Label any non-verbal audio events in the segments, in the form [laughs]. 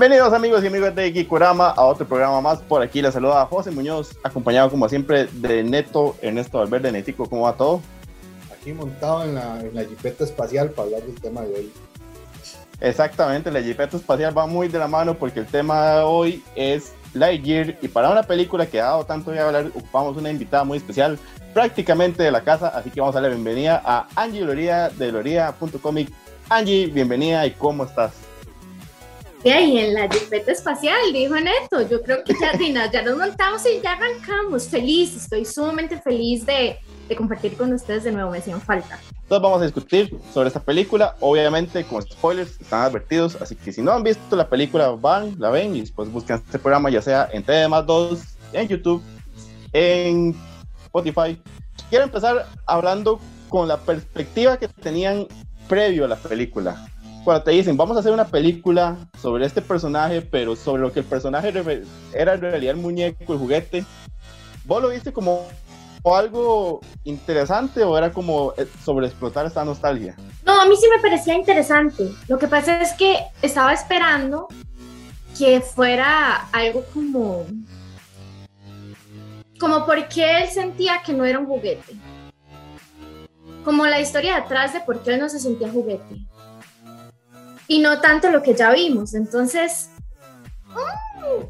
Bienvenidos amigos y amigas de Kikurama a otro programa más. Por aquí les saluda José Muñoz, acompañado como siempre de Neto Ernesto Valverde. Netico, ¿cómo va todo? Aquí montado en la, en la jipeta espacial para hablar del tema de hoy. Exactamente, la jipeta espacial va muy de la mano porque el tema de hoy es Lightyear y para una película que ha dado tanto de hablar ocupamos una invitada muy especial prácticamente de la casa, así que vamos a darle la bienvenida a Angie Loría de loría.comic. Angie, bienvenida y ¿cómo estás? Y en la jipeta espacial, dijo Neto. Yo creo que ya, [laughs] ya nos montamos y ya arrancamos. Feliz, estoy sumamente feliz de, de compartir con ustedes de nuevo. Me hacían falta. Entonces vamos a discutir sobre esta película. Obviamente, con spoilers, están advertidos. Así que si no han visto la película, van, la ven y después buscan este programa, ya sea en TD 2, en YouTube, en Spotify. Quiero empezar hablando con la perspectiva que tenían previo a la película cuando te dicen, vamos a hacer una película sobre este personaje, pero sobre lo que el personaje era en realidad el muñeco, el juguete, ¿vos lo viste como algo interesante o era como eh, sobre explotar esta nostalgia? No, a mí sí me parecía interesante. Lo que pasa es que estaba esperando que fuera algo como... Como porque él sentía que no era un juguete. Como la historia detrás de por qué él no se sentía juguete y no tanto lo que ya vimos. Entonces, mm,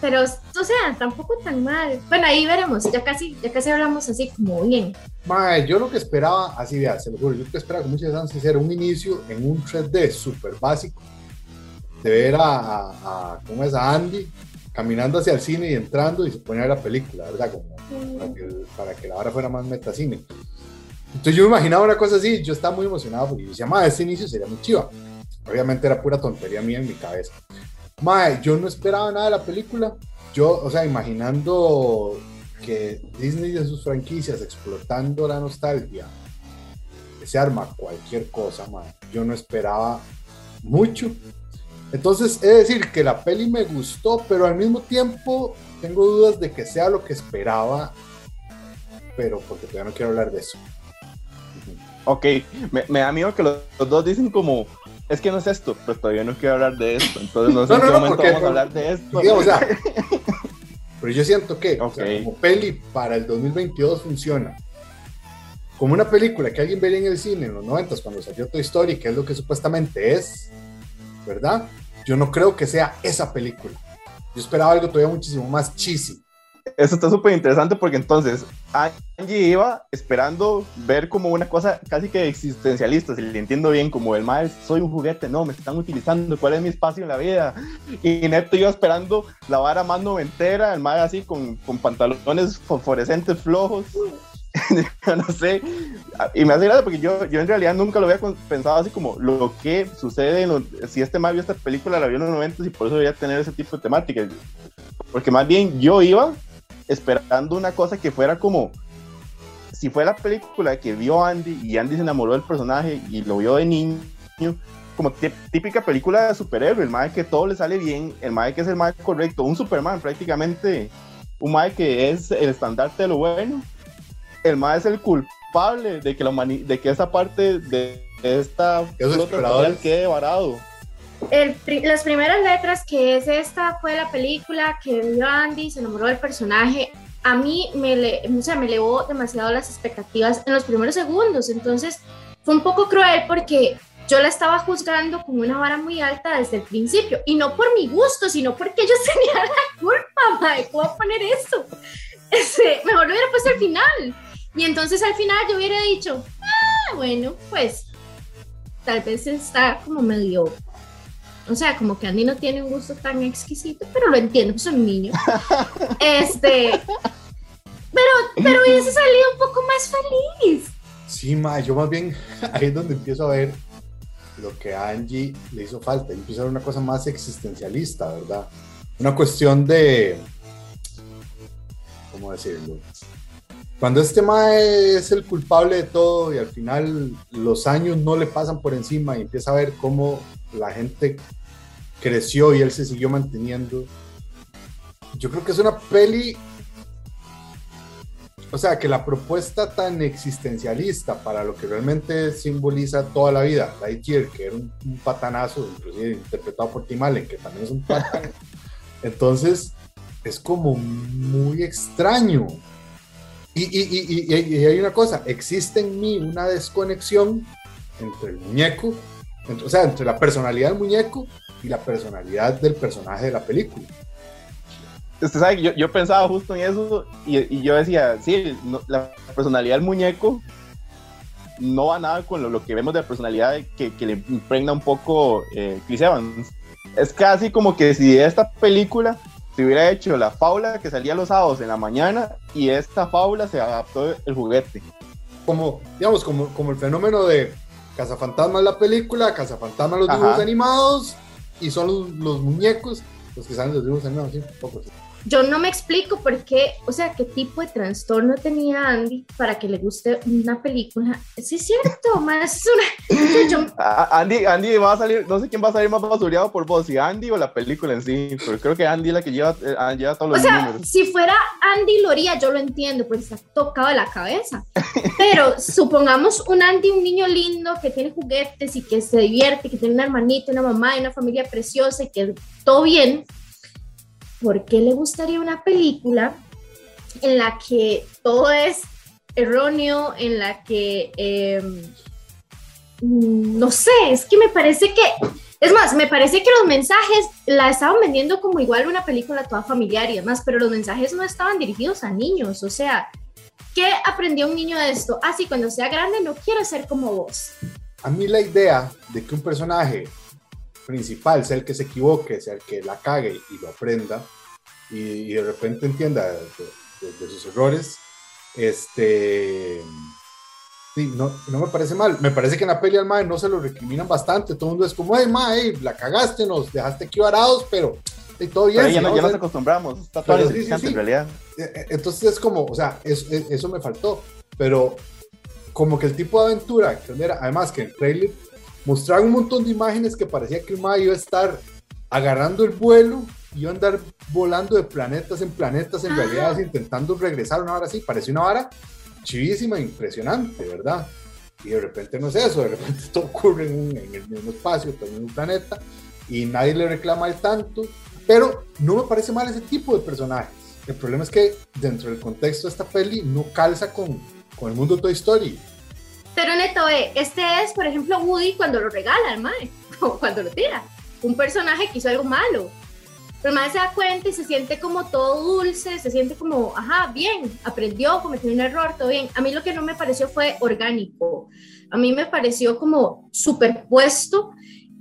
pero, o sea, tampoco tan mal. Bueno, ahí veremos, ya casi, ya casi hablamos así como bien. Mae, yo lo que esperaba, así vea, se lo juro, yo lo que esperaba con muchas ansias era un inicio en un 3D súper básico, de ver a, a, ¿cómo es? a Andy caminando hacia el cine y entrando y se ponía a la película, ¿verdad? Como para, que, para que la hora fuera más metacine. Entonces yo me imaginaba una cosa así, yo estaba muy emocionado porque yo decía, madre, este inicio sería muy chiva. Obviamente era pura tontería mía en mi cabeza. Madre, yo no esperaba nada de la película. Yo, o sea, imaginando que Disney de sus franquicias explotando la nostalgia, se arma cualquier cosa, madre. Yo no esperaba mucho. Entonces, es decir, que la peli me gustó, pero al mismo tiempo tengo dudas de que sea lo que esperaba, pero porque todavía no quiero hablar de eso. Ok, me, da miedo que los, dos dicen como, es que no es esto, pero todavía no quiero hablar de esto, entonces no sé en qué momento vamos a hablar de esto. [laughs] pero yo siento que como peli para el 2022 funciona. Como una película que alguien vería en el cine en los 90 cuando salió Toy Story, que es lo que supuestamente es, ¿verdad? Yo no creo que sea esa película. Yo esperaba algo todavía muchísimo más cheesy eso está súper interesante porque entonces Angie iba esperando ver como una cosa casi que existencialista, si le entiendo bien, como el maestro, soy un juguete, no, me están utilizando, ¿cuál es mi espacio en la vida? Y Neto iba esperando la vara más noventera, el maestro así con, con pantalones fosforescentes flojos. [laughs] no sé, y me hace gracia porque yo, yo en realidad nunca lo había pensado así como lo que sucede si este más vio esta película, la vio en los 90 y por eso debería tener ese tipo de temática. Porque más bien yo iba esperando una cosa que fuera como si fue la película que vio Andy y Andy se enamoró del personaje y lo vio de niño, como típica película de superhéroe, el mae que todo le sale bien, el mae que es el mae correcto, un Superman prácticamente, un mae que es el estandarte de lo bueno, el mae es el culpable de que, la de que esa parte de esta flota quede varado las primeras letras, que es esta, fue la película que vio Andy, se enamoró del personaje. A mí me, le, o me elevó demasiado las expectativas en los primeros segundos. Entonces fue un poco cruel porque yo la estaba juzgando con una vara muy alta desde el principio. Y no por mi gusto, sino porque yo [laughs] tenía la culpa, madre. ¿Cómo poner eso? Este, mejor lo hubiera puesto al final. Y entonces al final yo hubiera dicho, ah, bueno, pues tal vez está como medio o sea, como que Andy no tiene un gusto tan exquisito, pero lo entiendo, pues un niño. [laughs] este, pero, pero hubiese salido un poco más feliz. Sí, ma, yo más bien [laughs] ahí es donde empiezo a ver lo que a Angie le hizo falta. Empiezo a ver una cosa más existencialista, ¿verdad? Una cuestión de. ¿Cómo decirlo? Cuando este ma es el culpable de todo y al final los años no le pasan por encima y empieza a ver cómo la gente creció y él se siguió manteniendo. Yo creo que es una peli o sea, que la propuesta tan existencialista para lo que realmente simboliza toda la vida, Lightyear, que era un, patanazo, inclusive interpretado por Tim Allen, que también es un patán, [laughs] entonces es como muy extraño. Y, y, y, y, hay una cosa, existe en mí una desconexión entre el muñeco, o sea, entre la personalidad del muñeco y la personalidad del personaje de la película. Usted sabe, yo, yo pensaba justo en eso y, yo decía, sí, la personalidad del muñeco no va nada con lo, que vemos de la personalidad que, que le impregna un poco eh, Chris Evans. Es casi como que si esta película se hubiera hecho la fábula que salía los sábados en la mañana y esta fábula se adaptó el juguete. Como, digamos, como, como el fenómeno de Cazafantasmas la película, Cazafantasmas los dibujos animados y son los, los, muñecos los que salen los dibujos animados, sí, poco. Yo no me explico por qué, o sea, qué tipo de trastorno tenía Andy para que le guste una película. Sí, es cierto, [laughs] más una. Andy, Andy va a salir, no sé quién va a salir más basureado por vos, si Andy o la película en sí, pero creo que Andy es la que lleva, eh, ah, lleva todos los o sea, Si fuera Andy Loría, yo lo entiendo, pues está tocado de la cabeza. Pero supongamos un Andy, un niño lindo que tiene juguetes y que se divierte, que tiene una hermanita, una mamá y una familia preciosa y que todo bien ¿por qué le gustaría una película en la que todo es erróneo, en la que, em, no sé, es que me parece que, es más, me parece que los mensajes la estaban vendiendo como igual una película toda familiar y demás, pero los mensajes no estaban dirigidos a niños, o sea, ¿qué aprendió un niño de esto? Ah, sí, cuando sea grande no quiero ser como vos. A mí la idea de que un personaje principal sea el que se equivoque, sea el que la cague y lo aprenda, y, de repente entienda de, sus errores, este, sí, no, no me parece mal. Me parece que en la peli al Mae no se lo recriminan bastante. Todo el mundo es como, hey, Mae, la cagaste, nos dejaste aquí varados, pero y todo bien. ya, no, ya nos acostumbramos, está todo en realidad. E, e, entonces es como, o sea, eso me faltó, pero como que el tipo de aventura que era, además que el trailer mostraba un montón de imágenes que parecía que el Mae iba a estar agarrando el vuelo y a andar volando de planetas en planetas en realidad intentando regresar una hora así, parece una vara chivísima, impresionante, ¿verdad? Y de repente no es eso, de repente [laughs] todo ocurre en, el mismo espacio, en un planeta, y nadie le reclama el tanto, pero no me parece mal ese tipo de personajes. El problema es que dentro del contexto de esta peli no calza con, con el mundo Toy Story. Pero neto, eh, este es, por ejemplo, Woody cuando lo regala al mae, [laughs] o cuando lo tira. Un personaje que hizo algo malo pero más se da cuenta y se siente como todo dulce, se siente como, ajá, bien, aprendió, cometió un error, todo bien. A mí lo que no me pareció fue orgánico. A mí me pareció como superpuesto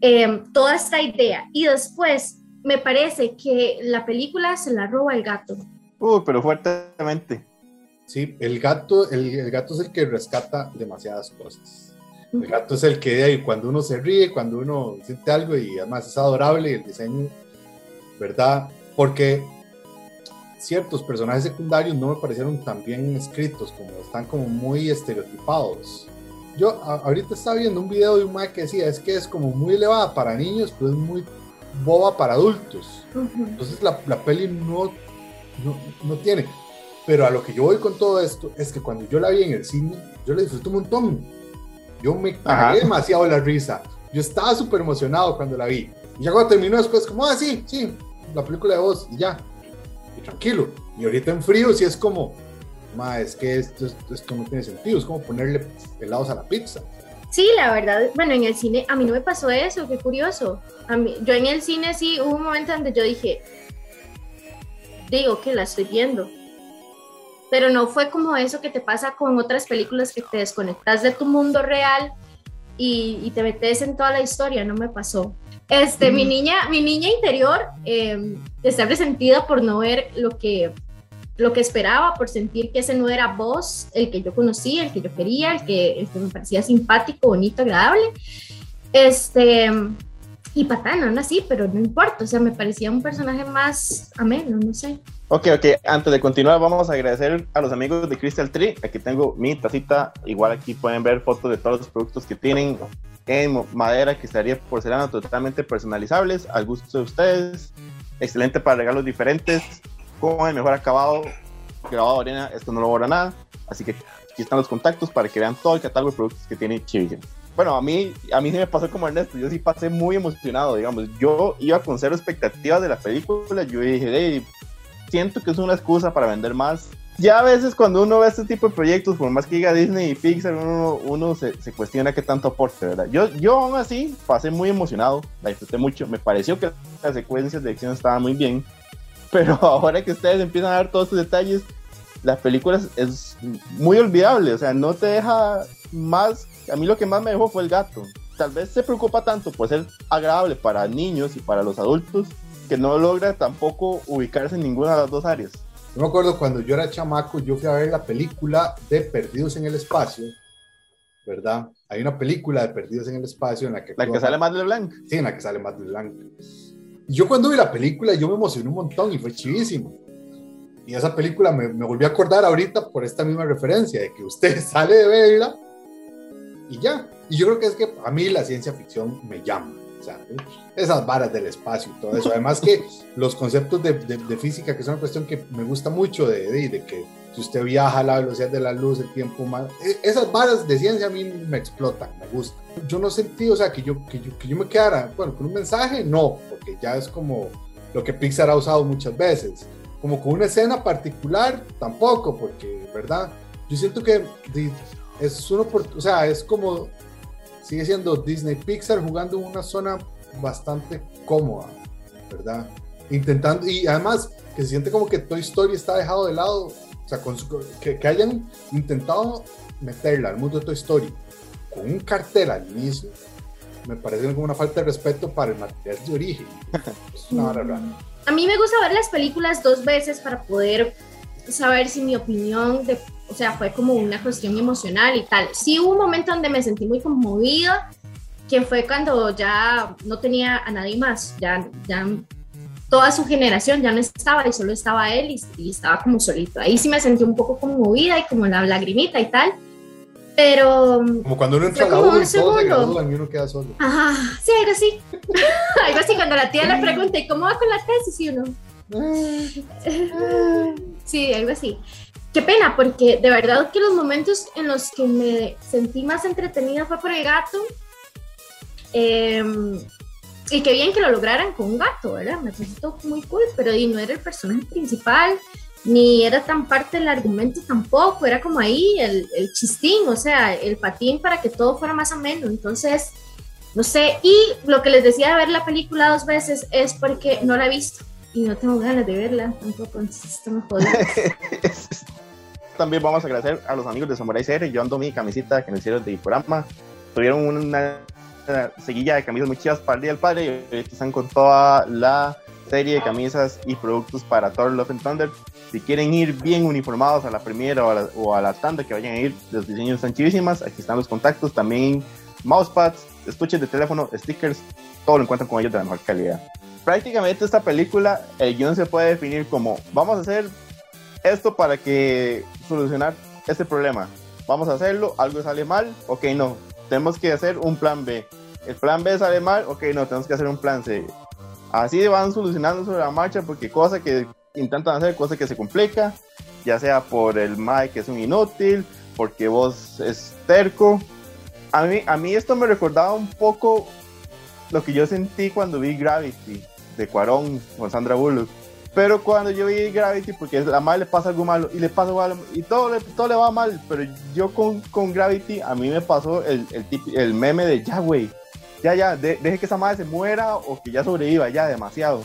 eh, toda esta idea. Y después me parece que la película se la roba el gato. Uy, pero fuertemente. Sí, el gato, el, gato es el que rescata demasiadas cosas. El gato es el que cuando uno se ríe, cuando uno siente algo y además es adorable, el diseño ¿verdad? Porque ciertos personajes secundarios no me parecieron tan bien escritos, como están como muy estereotipados. Yo ahorita estaba viendo un video de un Mike que decía, es que es como muy elevada para niños, pero es muy boba para adultos. Entonces la, la peli no, no, no, tiene. Pero a lo que yo voy con todo esto es que cuando yo la vi en el cine, yo la disfruté un montón. Yo me cagué demasiado la risa. Yo estaba súper emocionado cuando la vi. Y ya cuando terminó después, como, ah, sí, sí, la película de vos y ya. Y tranquilo. Y ahorita en frío si es como, ma, es que esto, esto no tiene sentido, es como ponerle helados a la pizza. Sí, la verdad, bueno, en el cine a mí no me pasó eso, qué curioso. A mí, yo en el cine sí hubo un momento donde yo dije, digo que la estoy viendo. Pero no fue como eso que te pasa con otras películas que te desconectas de tu mundo real y, y te metes en toda la historia, no me pasó. Este, mi niña, mi niña interior eh, está resentida por no ver lo que, lo que esperaba, por sentir que ese no era vos, el que yo conocía, el que yo quería, el que, me parecía simpático, bonito, agradable. Este, y patana, aún así, pero no importa, o sea, me parecía un personaje más ameno, no sé. Ok, ok, antes de continuar vamos a agradecer a los amigos de Crystal Tree, aquí tengo mi tacita, igual aquí pueden ver fotos de todos los productos que tienen, en madera, estaría porcelana totalmente personalizables al gusto de ustedes. Excelente para regalos diferentes, con el mejor acabado, grabado arena, esto no lo borra nada. Así que aquí están los contactos para que vean todo el catálogo de productos que tiene Chivigen. Bueno, a mí, a mí sí me pasó como Ernesto, yo sí pasé muy emocionado, digamos, yo iba con cero expectativas de la película, yo dije, hey, siento que es una excusa para vender más. Ya a veces cuando uno ve este tipo de proyectos, por más que diga Disney y Pixar, uno, uno se, se, cuestiona qué tanto aporte, ¿verdad? Yo, yo aún así pasé muy emocionado, la disfruté mucho, me pareció que las secuencias de acción estaban muy bien, pero [laughs] ahora que ustedes empiezan a ver todos estos detalles, la película es muy olvidable, o sea, no te deja más, a mí lo que más me dejó fue el gato. Tal vez se preocupa tanto por ser agradable para niños y para los adultos que no logra tampoco ubicarse en ninguna de las dos áreas. Yo me acuerdo cuando yo era chamaco, yo fui a ver la película de Perdidos en el Espacio, ¿verdad? Hay una película de Perdidos en el Espacio en la que... La que sale Matt LeBlanc. Sí, en la que sale Matt LeBlanc. Y yo cuando vi la película, yo me emocioné un montón y fue chivísimo. Y esa película me, me volví a acordar ahorita por esta misma referencia, de que usted [laughs] sale de verla y ya. Y yo creo que es que a mí la ciencia ficción me llama. O sea, esas varas del espacio y todo eso. Además que [laughs] los conceptos de, de, de física, que es una cuestión que me gusta mucho, de, de, de, que si usted viaja a la velocidad de la luz, el tiempo más... Esas varas de ciencia a mí me explotan, me gustan. Yo no sentí, o sea, que yo, que yo, que yo me quedara, bueno, con un mensaje, no, porque ya es como lo que Pixar ha usado muchas veces. Como con una escena particular, tampoco, porque, ¿verdad? Yo siento que es uno, por, o sea, es como sigue siendo Disney Pixar jugando en una zona bastante cómoda, ¿verdad? Intentando, y además que se siente como que Toy Story está dejado de lado, o sea, con su, que, que, hayan intentado meterla al mundo de Toy Story con un cartel al inicio, me parece como una falta de respeto para el material de origen. [laughs] Es una rara. A mí me gusta ver las películas dos veces para poder saber si mi opinión de o sea, fue como una cuestión emocional y tal. Sí hubo un momento donde me sentí muy conmovida, que fue cuando ya no tenía a nadie más, ya, ya toda su generación ya no estaba y solo estaba él y, y, estaba como solito. Ahí sí me sentí un poco conmovida y como la lagrimita y tal. Pero. Como cuando uno entra a la U y todos se y uno queda solo. Ajá, sí, algo así. [laughs] algo así, cuando la tía le pregunta, ¿y cómo va con la tesis? Y uno. Sí, algo así qué pena, porque de verdad que los momentos en los que me sentí más entretenida fue por el gato. Eh, y qué bien que lo lograran con un gato, ¿verdad? Me pareció muy cool, pero y no era el personaje principal, ni era tan parte del argumento tampoco, era como ahí el chistín, o sea, el patín para que todo fuera más ameno. Entonces, no sé, y lo que les decía de ver la película dos veces es porque no la he visto y no tengo ganas de verla tampoco, entonces esto me jodido. [laughs] También vamos a agradecer a los amigos de Samurai CR. Yo ando mi camisita que me hicieron de programa. Tuvieron una, seguilla de camisas muy chidas para el Día del Padre y están con toda la serie de camisas y productos para Thor Love and Thunder. Si quieren ir bien uniformados a la primera o a la, o a la tanda que vayan a ir, los diseños están chivísimas. Aquí están los contactos, también mousepads, estuches de teléfono, stickers, todo lo encuentran con ellos de la mejor calidad. Prácticamente esta película, el guion se puede definir como vamos a hacer esto para que solucionar este problema. Vamos a hacerlo, algo sale mal, ok, no. Tenemos que hacer un plan B. El plan B sale mal, ok, no, tenemos que hacer un plan C. Así van solucionando sobre la marcha porque cosa que intentan hacer, cosa que se complica, ya sea por el Mike que es un inútil, porque vos es terco. A mí, a mí esto me recordaba un poco lo que yo sentí cuando vi Gravity de Cuarón con Sandra Bullock pero cuando yo vi Gravity, porque la madre le pasa algo malo y le pasa algo malo y todo le, todo le va mal, pero yo con, con Gravity, a mí me pasó el, el, el meme de ya, güey, ya, ya, de, deje que esa madre se muera o que ya sobreviva, ya, demasiado.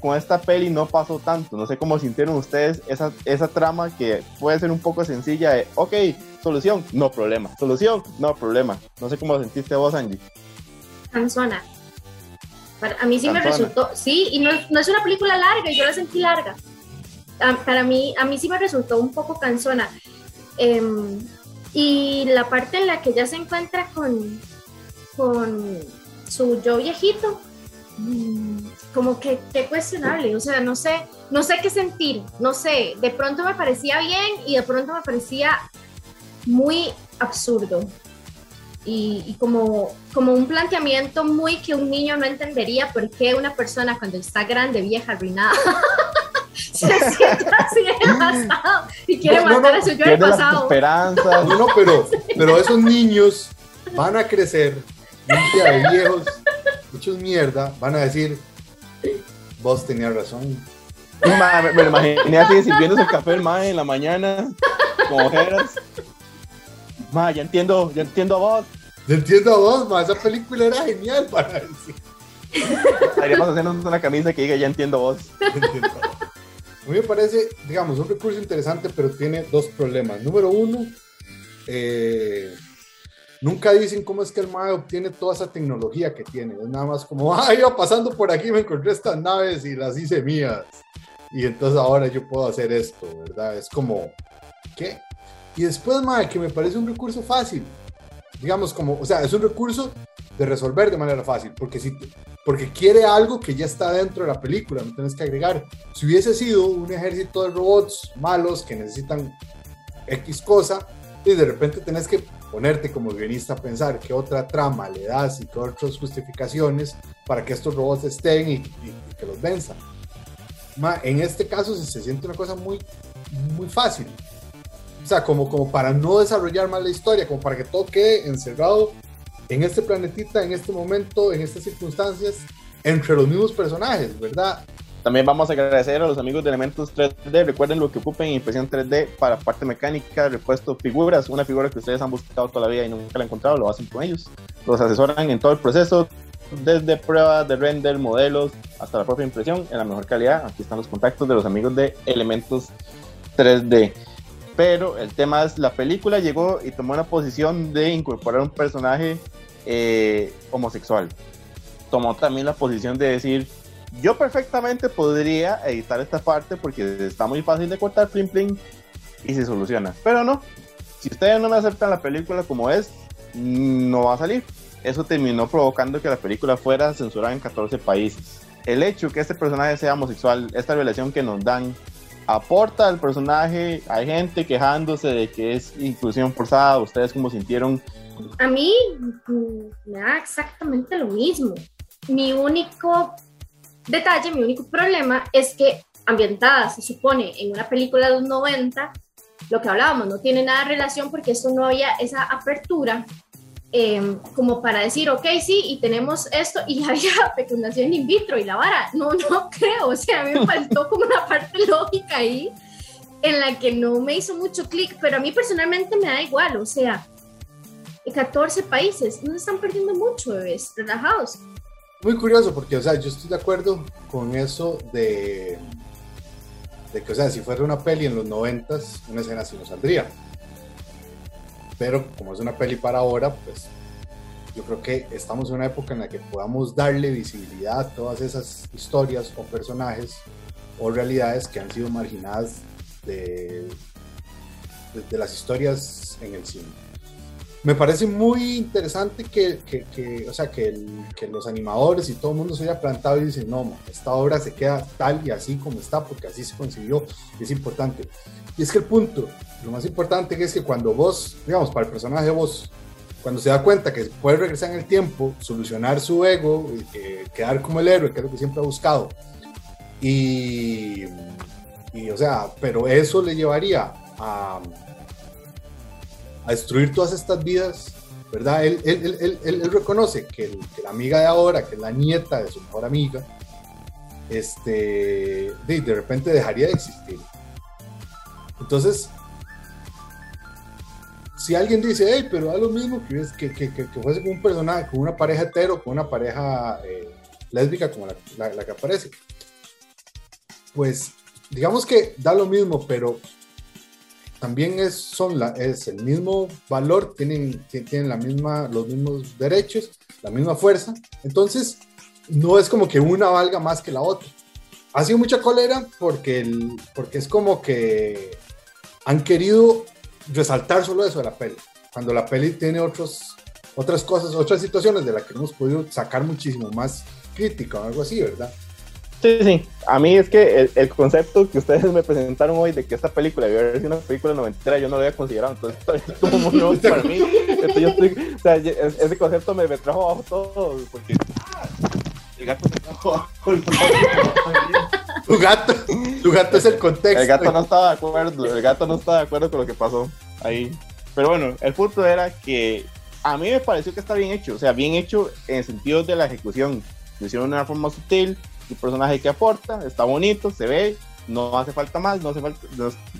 Con esta peli no pasó tanto, no sé cómo sintieron ustedes esa, esa trama que puede ser un poco sencilla de, ok, solución, no problema, solución, no problema. No sé cómo lo sentiste vos, Angie. Cansona. Para, a mí sí me resultó, sí, y no, no, es una película larga, yo la sentí larga. A, para mí, a mí sí me resultó un poco cansona. Eh, y la parte en la que ella se encuentra con, con su yo viejito, como que qué cuestionable, o sea, no sé, no sé qué sentir, no sé, de pronto me parecía bien y de pronto me parecía muy absurdo y, y, como, como un planteamiento muy que un niño no entendería por qué una persona cuando está grande, vieja, arruinada, [laughs] Se [laughs] siente así devastado y quiere No, no, matar no, a su yo del pasado. esperanzas. No, no, pero, [laughs] pero esos niños van a crecer un día de viejos, hechos mierda, van a decir, vos tenías razón. Ma, me, me lo imaginé así sirviéndose el café el mae en la mañana, con ojeras. Ma, ya entiendo, ya entiendo a vos. Entiendo a vos, ma, esa película era genial para decir. Deberíamos hacernos una camisa que diga ya entiendo vos. [laughs] A mí me parece, digamos, un recurso interesante, pero tiene dos problemas. Número uno, eh, nunca dicen cómo es que el MAE obtiene toda esa tecnología que tiene. Es nada más como, ah, iba pasando por aquí, me encontré estas naves y las hice mías. Y entonces ahora yo puedo hacer esto, ¿verdad? Es como, ¿qué? Y después, MAE, que me parece un recurso fácil. Digamos, como, o sea, es un recurso de resolver de manera fácil, porque si porque quiere algo que ya está dentro de la película, no tienes que agregar. Si hubiese sido un ejército de robots malos que necesitan X cosa, y de repente tenés que ponerte como guionista a pensar qué otra trama le das y qué otras justificaciones para que estos robots estén y, y- y que los venzan. En este caso se, se siente una cosa muy, muy fácil. O sea, como, como para no desarrollar más la historia, como para que todo quede encerrado en este planetita, en este momento, en estas circunstancias, entre los mismos personajes, ¿verdad? También vamos a agradecer a los amigos de Elementos 3D. Recuerden lo que ocupen impresión 3D para parte mecánica, repuesto figuras. Una figura que ustedes han buscado toda la vida y nunca la han encontrado, lo hacen con ellos. Los asesoran en todo el proceso, desde pruebas de render, modelos, hasta la propia impresión en la mejor calidad. Aquí están los contactos de los amigos de Elementos 3D. Pero el tema es, la película llegó y tomó una posición de incorporar un personaje eh, homosexual. Tomó también la posición de decir, yo perfectamente podría editar esta parte porque está muy fácil de cortar, plim plim, y se soluciona. Pero no, si ustedes no me aceptan la película como es, no va a salir. Eso terminó provocando que la película fuera censurada en 14 países. El hecho que este personaje sea homosexual, esta relación que nos dan, aporta al personaje. Hay gente quejándose de que es inclusión forzada. ¿Ustedes cómo sintieron? A mí mm, me da exactamente lo mismo. Mi único detalle, mi único problema es que ambientada, se supone, en una película de los 90, lo que hablábamos, no tiene nada de relación porque esto no había esa apertura eh, como para decir, ok, sí, y tenemos esto, y [laughs] había fecundación in vitro y la vara. No, no [laughs] creo, o sea, a mí me faltó como una parte lógica ahí en la que no me hizo mucho clic, pero a mí personalmente me da igual, o sea, 14 países, no están perdiendo mucho, bebés, relajados. Muy curioso porque, o sea, yo estoy de acuerdo con eso de, de que, o sea, si fuera una peli en los noventas, una escena así no saldría. Pero como es una peli para ahora, pues yo creo que estamos en una época en la que podamos darle visibilidad a todas esas historias o personajes o realidades que han sido marginadas de, de, las historias en el cine. Me parece muy interesante que, que, que o sea, que, el, que, los animadores y todo el mundo se haya plantado y dicen, no, esta obra se queda tal y así como está porque así se concibió es importante. Y es que el punto, lo más importante es que cuando vos, digamos, para el personaje vos, cuando se da cuenta que puede regresar en el tiempo, solucionar su ego, eh, quedar como el héroe, que es lo que siempre ha buscado, y, y o sea, pero eso le llevaría a a destruir todas estas vidas, ¿verdad? Él, reconoce que, la amiga de ahora, que es la nieta de su mejor amiga, este, de, de repente dejaría de existir. Entonces, si alguien dice, hey, pero da lo mismo que, que, que, fuese con un personaje, con una pareja hetero, con una pareja eh, lésbica como la, la que aparece, pues digamos que da lo mismo, pero también es, son es el mismo valor, tienen, tienen la misma, los mismos derechos, la misma fuerza. Entonces, no es como que una valga más que la otra. Ha sido mucha cólera porque, el, porque es como que han querido resaltar solo eso de la peli. Cuando la peli tiene otros, otras cosas, otras situaciones de las que hemos podido sacar muchísimo más crítica o algo así, ¿verdad? Sí, sí. A mí es que el, el, concepto que ustedes me presentaron hoy de que esta película debió haber sido una película noventera, yo no lo había considerado. Entonces, es como muy nuevo para mí. Entonces, yo estoy, o sea, ese concepto me, me trajo abajo todo. Porque. El gato me trajo abajo. Tu gato, Tu gato es el contexto. El gato no estaba de acuerdo, el gato no estaba de acuerdo con lo que pasó ahí. Pero bueno, el punto era que a mí me pareció que está bien hecho, o sea, bien hecho en el sentido de la ejecución. Lo hicieron de una forma sutil, el personaje que aporta, está bonito, se ve, no hace falta más, no hace falta.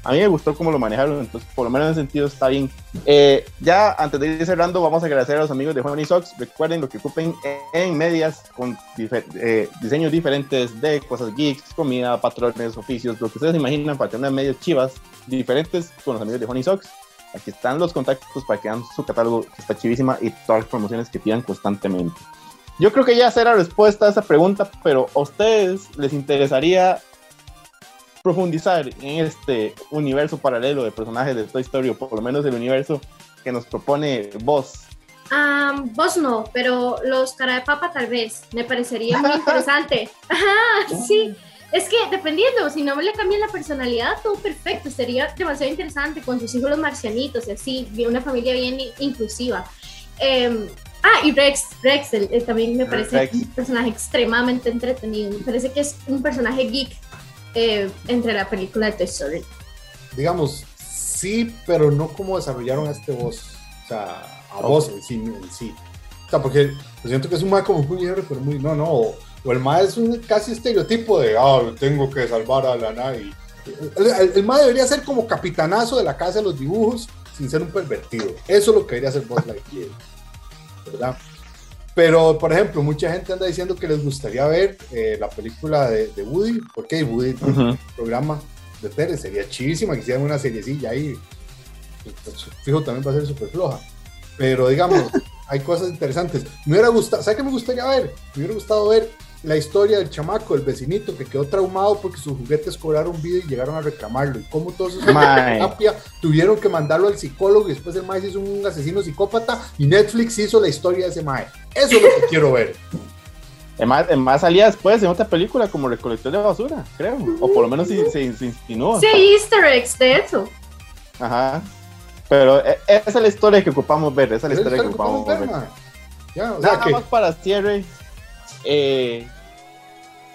a mí me gustó cómo lo manejaron, entonces por lo menos en ese sentido está bien. Eh, ya antes de ir cerrando, vamos a agradecer a los amigos de Honey Socks. Recuerden lo que ocupen en, medias con eh, diseños diferentes de cosas geeks, comida, patrones, oficios, lo que ustedes imaginan para tener medios chivas diferentes con los amigos de Honey Socks. Aquí están los contactos para que vean su catálogo, que está chivísima, y todas las promociones que pidan constantemente. Yo creo que ya será respuesta a esa pregunta, pero a ustedes les interesaría profundizar en este universo paralelo de personajes de Toy Story, o por lo menos el universo que nos propone vos. Um, vos no, pero los cara de papa tal vez. Me parecería muy [laughs] interesante. Ajá, sí. Es que dependiendo, si no me le cambian la personalidad, todo perfecto. Sería demasiado interesante con sus hijos los marcianitos y así, una familia bien inclusiva. Em, ah, y Rex, Rex también me parece un personaje extremadamente entretenido. Me parece que es un personaje geek eh, entre la película de Toy Story. Digamos, sí, pero no como desarrollaron a este voz. O sea, a voz en sí, sí. O sea, porque siento que es un mae como muy pero muy. No, no. O, el mae es un casi estereotipo de, ah, tengo que salvar a la nave. El, el, mae debería ser como capitanazo de la casa de los dibujos sin ser un pervertido. Eso es lo que debería ser Buzz Lightyear. ¿Verdad? Pero, por ejemplo, mucha gente anda diciendo que les gustaría ver eh, la película de, Woody, porque Woody un programa de tele, sería chivísima que hicieran una seriecilla ahí. Pues, fijo, también va a ser súper floja. Pero, digamos, [laughs] hay cosas interesantes. Me hubiera gustado, ¿sabes qué me gustaría ver? Me hubiera gustado ver la historia del chamaco, el vecinito que quedó traumado porque sus juguetes cobraron vida y llegaron a reclamarlo. Y cómo todos esos terapia tuvieron que mandarlo al psicólogo y después el maestro hizo un asesino psicópata y Netflix hizo la historia de ese maestro. Eso es lo que quiero ver. [laughs] Además, más salía después en otra película como Recolector de Basura, creo. O por lo menos se, se, insinuó. Sí, easter eggs de eso. Ajá. Pero e, esa es la historia que ocupamos ver. Esa es la historia que ocupamos ver. Nada más para cierre. Eh,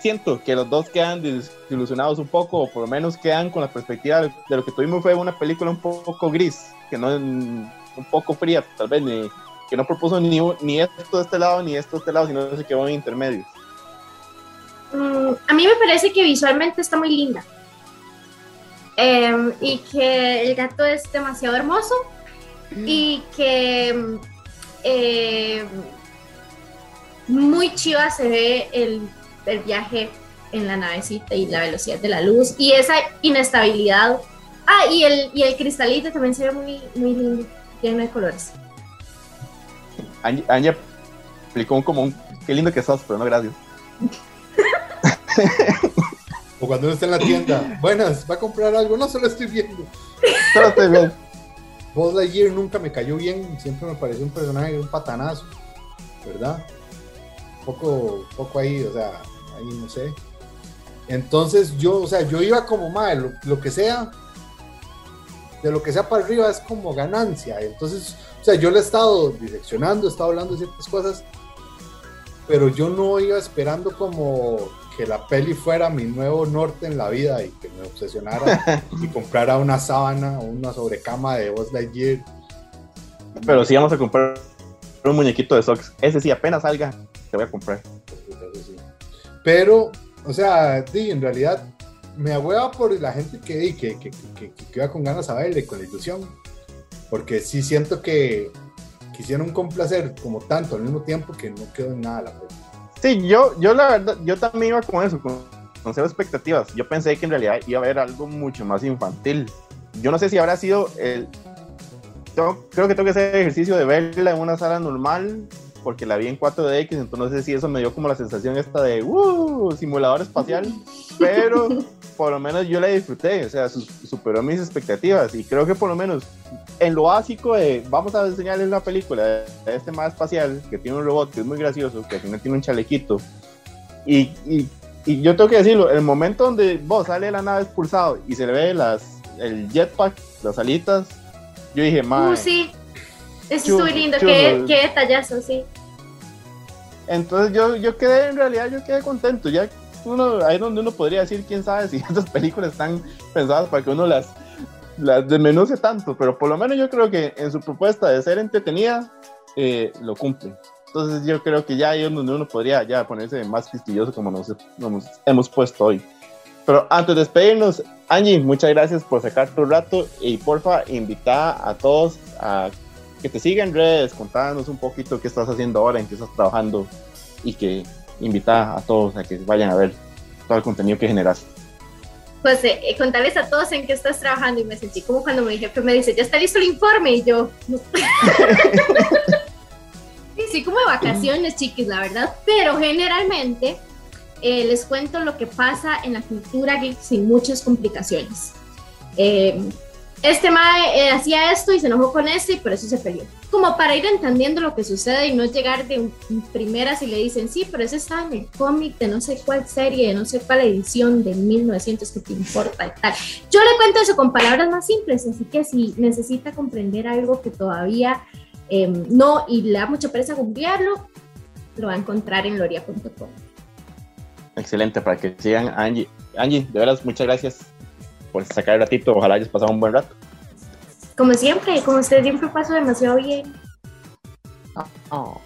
siento que los dos quedan desilusionados un poco, o por lo menos quedan con la perspectiva de, lo que tuvimos fue una película un poco gris, que no un poco fría, tal vez, ni, que no propuso ni, ni esto de este lado ni esto de este lado, sino se quedó en intermedios. Mm, a mí me parece que visualmente está muy linda. Em, y que el gato es demasiado hermoso y que eh, muy chiva se ve el, el, viaje en la navecita y la velocidad de la luz y esa inestabilidad. Ah, y el, y el cristalito también se ve muy, muy lindo, lleno de colores. Anja explicó como un, qué lindo que sos, pero no gracias. o cuando uno está en la tienda, buenas, ¿va a comprar algo? No, solo estoy viendo. Solo estoy viendo. Buzz Lightyear nunca me cayó bien, siempre me pareció un personaje, un patanazo, ¿verdad? poco, poco ahí, o sea, ahí no sé. Entonces yo, o sea, yo iba como mal, lo, que sea, de lo que sea para arriba es como ganancia. Entonces, o sea, yo le he estado direccionando, he estado hablando de ciertas cosas, pero yo no iba esperando como que la peli fuera mi nuevo norte en la vida y que me obsesionara [laughs] y comprara una sábana o una sobrecama de Buzz Lightyear. Pero sí vamos a comprar un muñequito de socks. Ese sí, apenas salga, te voy a comprar. Pero, o sea, sí, en realidad me agüeva por la gente que, que, que, que, que con ganas a verle, con la ilusión. Porque sí siento que quisieron complacer como tanto al mismo tiempo que no quedó en nada la película. Sí, yo, yo la verdad, yo también iba con eso, con, con cero expectativas. Yo pensé que en realidad iba a haber algo mucho más infantil. Yo no sé si habrá sido el... creo que tengo que hacer ejercicio de verla en una sala normal porque la vi en 4DX, entonces no sé si eso me dio como la sensación esta de uh, simulador espacial, [laughs] pero por lo menos yo la disfruté, o sea, superó mis expectativas. Y creo que por lo menos en lo básico de vamos a enseñarles una película de este más espacial que tiene un robot que es muy gracioso, que al final tiene un chalequito y, y, y yo tengo que decirlo, el momento donde vos sale la nave expulsado y se le ve las, el jetpack, las alitas, yo dije, madre. Uh, sí eso muy lindo, qué, detallazo, sí. Entonces yo, yo quedé, en realidad yo quedé contento, ya uno, ahí donde uno podría decir, quién sabe si [laughs] estas películas están pensadas para que uno las, las desmenuce tanto, pero por lo menos yo creo que en su propuesta de ser entretenida, eh, lo cumple. Entonces yo creo que ya ahí es donde uno podría ya ponerse más quisquilloso como nos, nos hemos puesto hoy. Pero antes de despedirnos, Angie, muchas gracias por sacar tu rato y porfa, invita a todos a que te sigan en redes, contándonos un poquito qué estás haciendo ahora, en qué estás trabajando y que invita a todos a que vayan a ver todo el contenido que generas. Pues eh, eh, contarles a todos en qué estás trabajando y me sentí como cuando mi jefe me dice, ya está listo el informe y yo... [laughs] sí, sí, como de vacaciones, chiquis, la verdad, pero generalmente eh, les cuento lo que pasa en la cultura geek sin muchas complicaciones. Eh, este mae eh, hacía esto y se enojó con este y por eso se peleó. Como para ir entendiendo lo que sucede y no llegar de primeras y le dicen, sí, pero ese está en el cómic de no sé cuál serie, de no sé cuál edición de 1900 que te importa y tal. Yo le cuento eso con palabras más simples, así que si necesita comprender algo que todavía em, no y le da mucha pereza googlearlo, lo va a encontrar en loria.com. Excelente, para que sigan Angie. Angie, de veras, muchas gracias por sacar el ratito. Ojalá hayas pasado un buen rato. Como siempre, como usted siempre paso demasiado bien. Oh.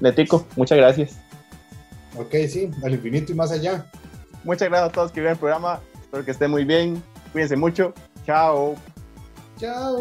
Netico, muchas gracias. Ok, sí, al infinito y más allá. Muchas gracias a todos que vieron el programa. Espero que estén muy bien. Cuídense mucho. Chao. Chao.